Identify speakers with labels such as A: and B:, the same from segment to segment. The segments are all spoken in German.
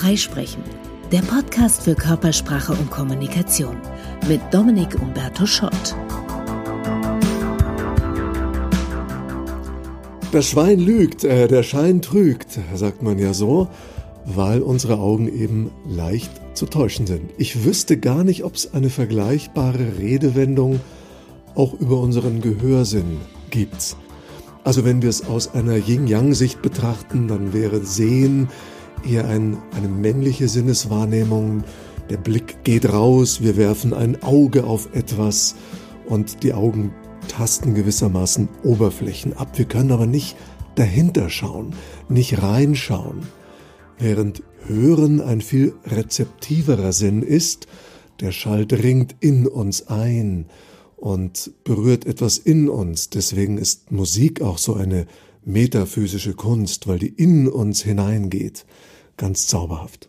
A: Freisprechen, der Podcast für Körpersprache und Kommunikation mit Dominik Umberto Schott.
B: Das Schwein lügt, äh, der Schein trügt, sagt man ja so, weil unsere Augen eben leicht zu täuschen sind. Ich wüsste gar nicht, ob es eine vergleichbare Redewendung auch über unseren Gehörsinn gibt. Also wenn wir es aus einer Yin-Yang-Sicht betrachten, dann wäre Sehen eher ein, eine männliche Sinneswahrnehmung. Der Blick geht raus, wir werfen ein Auge auf etwas und die Augen tasten gewissermaßen Oberflächen ab. Wir können aber nicht dahinter schauen, nicht reinschauen. Während Hören ein viel rezeptiverer Sinn ist, der Schall dringt in uns ein und berührt etwas in uns. Deswegen ist Musik auch so eine metaphysische Kunst, weil die in uns hineingeht. Ganz zauberhaft.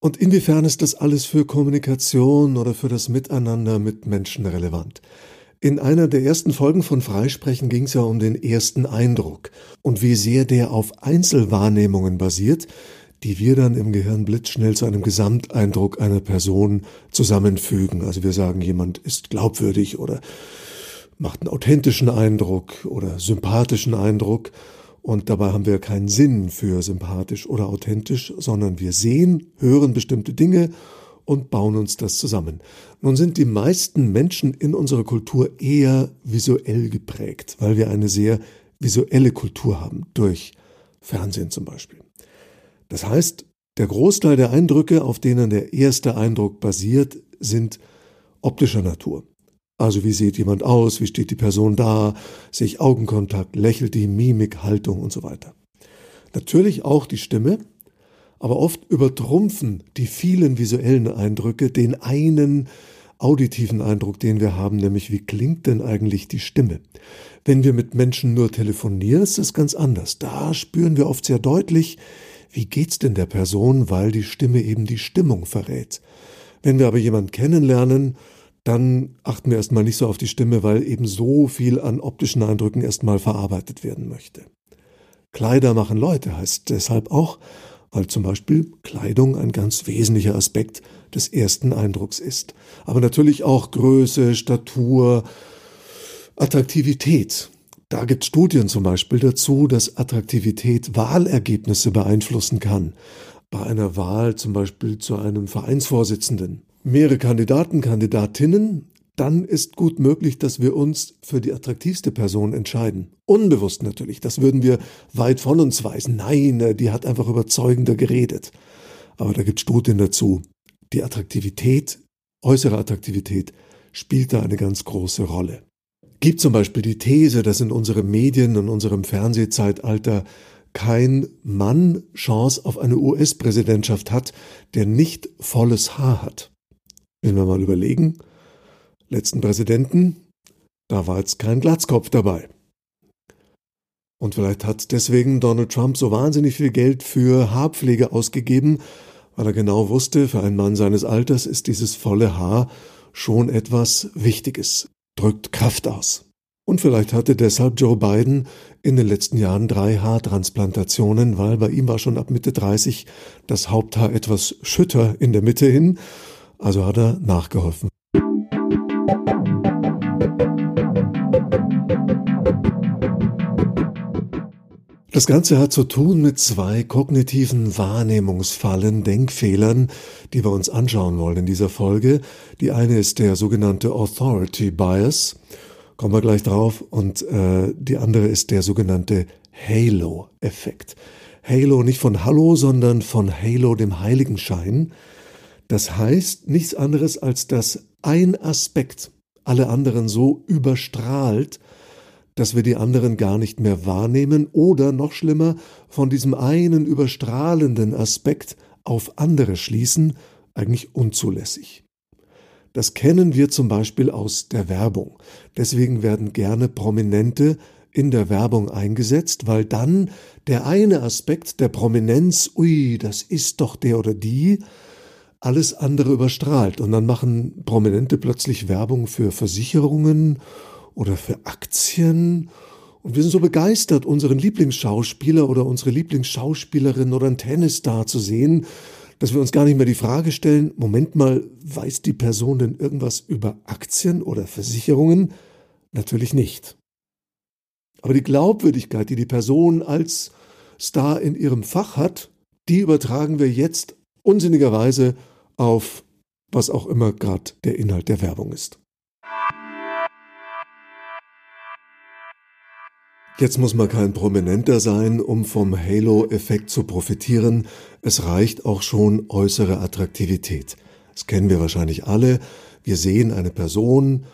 B: Und inwiefern ist das alles für Kommunikation oder für das Miteinander mit Menschen relevant? In einer der ersten Folgen von Freisprechen ging es ja um den ersten Eindruck und wie sehr der auf Einzelwahrnehmungen basiert, die wir dann im Gehirn blitzschnell zu einem Gesamteindruck einer Person zusammenfügen. Also wir sagen, jemand ist glaubwürdig oder macht einen authentischen Eindruck oder sympathischen Eindruck. Und dabei haben wir keinen Sinn für sympathisch oder authentisch, sondern wir sehen, hören bestimmte Dinge und bauen uns das zusammen. Nun sind die meisten Menschen in unserer Kultur eher visuell geprägt, weil wir eine sehr visuelle Kultur haben, durch Fernsehen zum Beispiel. Das heißt, der Großteil der Eindrücke, auf denen der erste Eindruck basiert, sind optischer Natur. Also wie sieht jemand aus, wie steht die Person da, sehe ich Augenkontakt, lächelt die Mimik, Haltung und so weiter. Natürlich auch die Stimme, aber oft übertrumpfen die vielen visuellen Eindrücke den einen auditiven Eindruck, den wir haben, nämlich wie klingt denn eigentlich die Stimme. Wenn wir mit Menschen nur telefonieren, ist das ganz anders. Da spüren wir oft sehr deutlich, wie geht's denn der Person, weil die Stimme eben die Stimmung verrät. Wenn wir aber jemanden kennenlernen, dann achten wir erstmal nicht so auf die Stimme, weil eben so viel an optischen Eindrücken erstmal verarbeitet werden möchte. Kleider machen Leute heißt deshalb auch, weil zum Beispiel Kleidung ein ganz wesentlicher Aspekt des ersten Eindrucks ist. Aber natürlich auch Größe, Statur, Attraktivität. Da gibt es Studien zum Beispiel dazu, dass Attraktivität Wahlergebnisse beeinflussen kann. Bei einer Wahl zum Beispiel zu einem Vereinsvorsitzenden mehrere Kandidaten, Kandidatinnen, dann ist gut möglich, dass wir uns für die attraktivste Person entscheiden. Unbewusst natürlich, das würden wir weit von uns weisen. Nein, äh, die hat einfach überzeugender geredet. Aber da gibt Studien dazu. Die Attraktivität, äußere Attraktivität, spielt da eine ganz große Rolle. Gibt zum Beispiel die These, dass in unserem Medien- und unserem Fernsehzeitalter kein Mann Chance auf eine US-Präsidentschaft hat, der nicht volles Haar hat. Wenn wir mal überlegen, letzten Präsidenten, da war jetzt kein Glatzkopf dabei. Und vielleicht hat deswegen Donald Trump so wahnsinnig viel Geld für Haarpflege ausgegeben, weil er genau wusste, für einen Mann seines Alters ist dieses volle Haar schon etwas Wichtiges, drückt Kraft aus. Und vielleicht hatte deshalb Joe Biden in den letzten Jahren drei Haartransplantationen, weil bei ihm war schon ab Mitte 30 das Haupthaar etwas schütter in der Mitte hin also hat er nachgeholfen. Das Ganze hat zu tun mit zwei kognitiven Wahrnehmungsfallen, Denkfehlern, die wir uns anschauen wollen in dieser Folge. Die eine ist der sogenannte Authority Bias, kommen wir gleich drauf, und äh, die andere ist der sogenannte Halo-Effekt. Halo nicht von Hallo, sondern von Halo, dem Heiligenschein. Das heißt nichts anderes, als dass ein Aspekt alle anderen so überstrahlt, dass wir die anderen gar nicht mehr wahrnehmen oder noch schlimmer, von diesem einen überstrahlenden Aspekt auf andere schließen, eigentlich unzulässig. Das kennen wir zum Beispiel aus der Werbung. Deswegen werden gerne Prominente in der Werbung eingesetzt, weil dann der eine Aspekt der Prominenz, ui, das ist doch der oder die, alles andere überstrahlt. Und dann machen Prominente plötzlich Werbung für Versicherungen oder für Aktien Und wir sind so begeistert, unseren Lieblingsschauspieler oder unsere Lieblingsschauspielerin oder einen Tennisstar zu sehen, dass wir uns gar nicht mehr die Frage stellen, Moment mal, weiß die Person denn irgendwas über Aktien oder Versicherungen? Natürlich nicht. Aber die Glaubwürdigkeit, die die Person als Star in ihrem Fach hat, die übertragen wir jetzt unsinnigerweise auf was auch immer gerade der Inhalt der Werbung ist. Jetzt muss man kein Prominenter sein, um vom Halo-Effekt zu profitieren. Es reicht auch schon äußere Attraktivität. Das kennen wir wahrscheinlich alle. Wir sehen eine Person,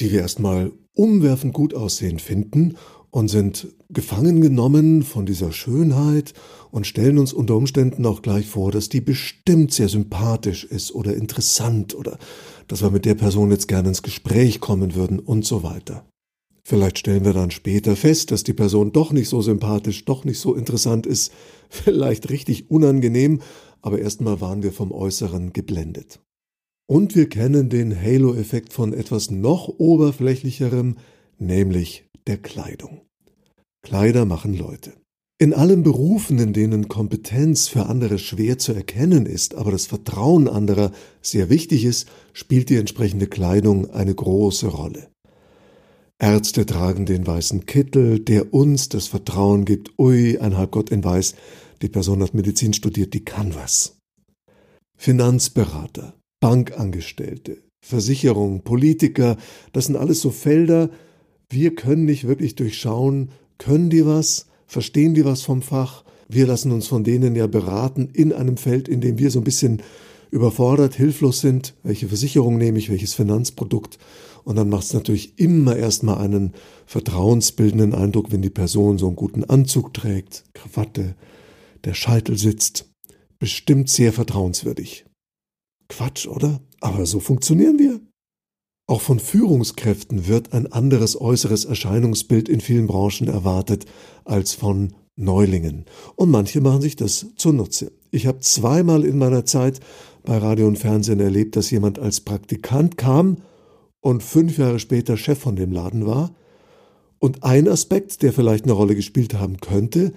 B: die wir erstmal umwerfend gut aussehen finden und sind gefangen genommen von dieser Schönheit und stellen uns unter Umständen auch gleich vor, dass die bestimmt sehr sympathisch ist oder interessant oder dass wir mit der Person jetzt gerne ins Gespräch kommen würden und so weiter. Vielleicht stellen wir dann später fest, dass die Person doch nicht so sympathisch, doch nicht so interessant ist, vielleicht richtig unangenehm, aber erstmal waren wir vom Äußeren geblendet. Und wir kennen den Halo-Effekt von etwas noch oberflächlicherem, nämlich der Kleidung. Kleider machen Leute. In allen Berufen, in denen Kompetenz für andere schwer zu erkennen ist, aber das Vertrauen anderer sehr wichtig ist, spielt die entsprechende Kleidung eine große Rolle. Ärzte tragen den weißen Kittel, der uns das Vertrauen gibt, ui, ein Halbgott in Weiß, die Person hat Medizin studiert, die kann was. Finanzberater, Bankangestellte, Versicherung, Politiker, das sind alles so Felder, wir können nicht wirklich durchschauen, können die was, verstehen die was vom Fach, wir lassen uns von denen ja beraten in einem Feld, in dem wir so ein bisschen überfordert, hilflos sind, welche Versicherung nehme ich, welches Finanzprodukt. Und dann macht es natürlich immer erstmal einen vertrauensbildenden Eindruck, wenn die Person so einen guten Anzug trägt, Krawatte, der Scheitel sitzt. Bestimmt sehr vertrauenswürdig. Quatsch, oder? Aber so funktionieren wir. Auch von Führungskräften wird ein anderes äußeres Erscheinungsbild in vielen Branchen erwartet als von Neulingen. Und manche machen sich das zunutze. Ich habe zweimal in meiner Zeit bei Radio und Fernsehen erlebt, dass jemand als Praktikant kam und fünf Jahre später Chef von dem Laden war. Und ein Aspekt, der vielleicht eine Rolle gespielt haben könnte,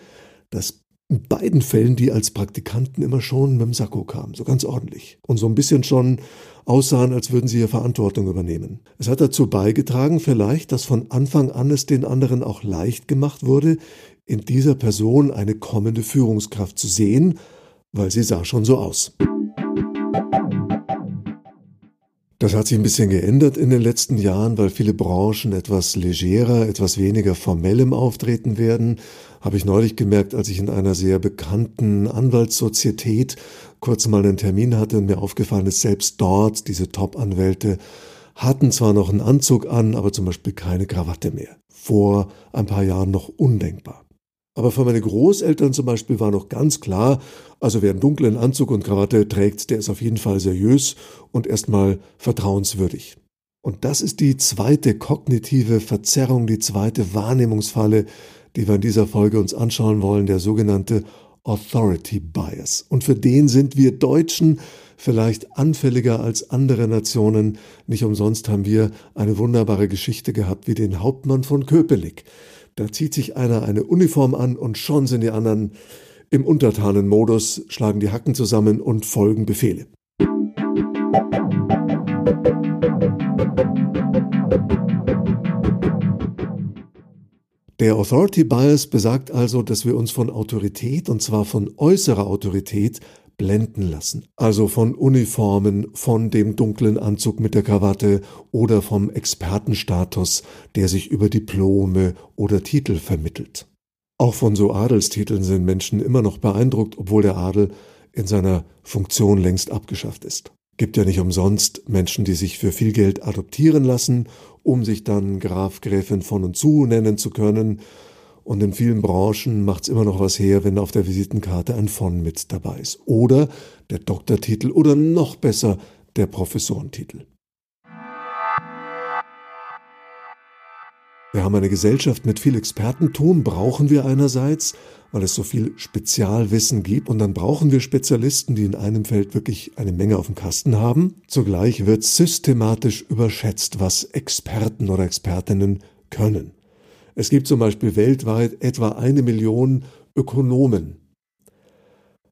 B: dass in beiden Fällen die als Praktikanten immer schon mit dem Sakko kamen, so ganz ordentlich. Und so ein bisschen schon aussahen, als würden sie hier Verantwortung übernehmen. Es hat dazu beigetragen vielleicht, dass von Anfang an es den anderen auch leicht gemacht wurde, in dieser Person eine kommende Führungskraft zu sehen, weil sie sah schon so aus. Das hat sich ein bisschen geändert in den letzten Jahren, weil viele Branchen etwas legerer, etwas weniger formell im Auftreten werden. Habe ich neulich gemerkt, als ich in einer sehr bekannten Anwaltssozietät kurz mal einen Termin hatte und mir aufgefallen ist, selbst dort, diese Top-Anwälte hatten zwar noch einen Anzug an, aber zum Beispiel keine Krawatte mehr. Vor ein paar Jahren noch undenkbar. Aber für meine Großeltern zum Beispiel war noch ganz klar, also wer einen dunklen Anzug und Krawatte trägt, der ist auf jeden Fall seriös und erstmal vertrauenswürdig. Und das ist die zweite kognitive Verzerrung, die zweite Wahrnehmungsfalle, die wir in dieser Folge uns anschauen wollen, der sogenannte Authority Bias. Und für den sind wir Deutschen vielleicht anfälliger als andere Nationen. Nicht umsonst haben wir eine wunderbare Geschichte gehabt wie den Hauptmann von Köpenick. Da zieht sich einer eine Uniform an und schon sind die anderen im Untertanenmodus, schlagen die Hacken zusammen und folgen Befehle. Der Authority Bias besagt also, dass wir uns von Autorität, und zwar von äußerer Autorität, blenden lassen. Also von Uniformen, von dem dunklen Anzug mit der Krawatte oder vom Expertenstatus, der sich über Diplome oder Titel vermittelt. Auch von so Adelstiteln sind Menschen immer noch beeindruckt, obwohl der Adel in seiner Funktion längst abgeschafft ist. Gibt ja nicht umsonst Menschen, die sich für viel Geld adoptieren lassen, um sich dann Graf, Gräfin von und zu nennen zu können und in vielen Branchen macht es immer noch was her, wenn auf der Visitenkarte ein von mit dabei ist. Oder der Doktortitel oder noch besser der Professorentitel. Wir haben eine Gesellschaft mit viel Expertentum, brauchen wir einerseits, weil es so viel Spezialwissen gibt und dann brauchen wir Spezialisten, die in einem Feld wirklich eine Menge auf dem Kasten haben. Zugleich wird systematisch überschätzt, was Experten oder Expertinnen können. Es gibt zum Beispiel weltweit etwa eine Million Ökonomen.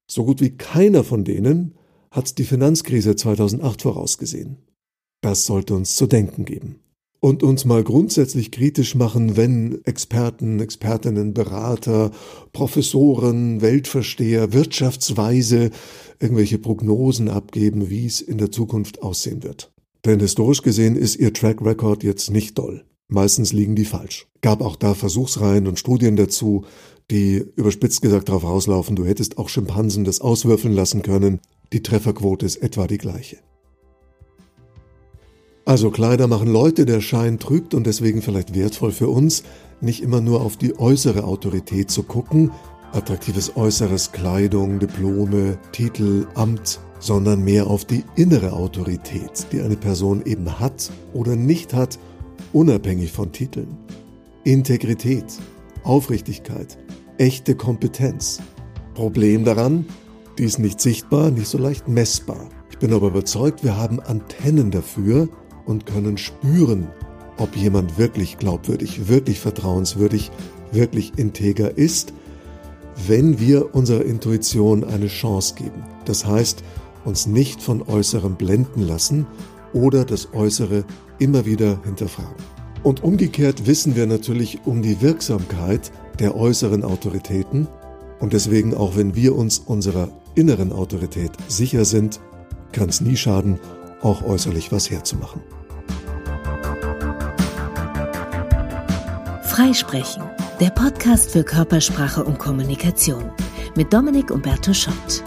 B: So gut wie keiner von denen hat die Finanzkrise 2008 vorausgesehen. Das sollte uns zu denken geben. Und uns mal grundsätzlich kritisch machen, wenn Experten, Expertinnen, Berater, Professoren, Weltversteher, Wirtschaftsweise irgendwelche Prognosen abgeben, wie es in der Zukunft aussehen wird. Denn historisch gesehen ist ihr Track Record jetzt nicht doll. Meistens liegen die falsch. Gab auch da Versuchsreihen und Studien dazu, die überspitzt gesagt darauf rauslaufen, du hättest auch Schimpansen das auswürfeln lassen können. Die Trefferquote ist etwa die gleiche. Also Kleider machen Leute, der Schein trügt und deswegen vielleicht wertvoll für uns, nicht immer nur auf die äußere Autorität zu gucken, attraktives Äußeres, Kleidung, Diplome, Titel, Amt, sondern mehr auf die innere Autorität, die eine Person eben hat oder nicht hat, unabhängig von Titeln. Integrität, Aufrichtigkeit, echte Kompetenz. Problem daran, die ist nicht sichtbar, nicht so leicht messbar. Ich bin aber überzeugt, wir haben Antennen dafür, und können spüren, ob jemand wirklich glaubwürdig, wirklich vertrauenswürdig, wirklich integer ist, wenn wir unserer Intuition eine Chance geben. Das heißt, uns nicht von Äußerem blenden lassen oder das Äußere immer wieder hinterfragen. Und umgekehrt wissen wir natürlich um die Wirksamkeit der äußeren Autoritäten und deswegen auch wenn wir uns unserer inneren Autorität sicher sind, kann es nie schaden, auch äußerlich was herzumachen.
A: Freisprechen, der Podcast für Körpersprache und Kommunikation mit Dominik Umberto Schott.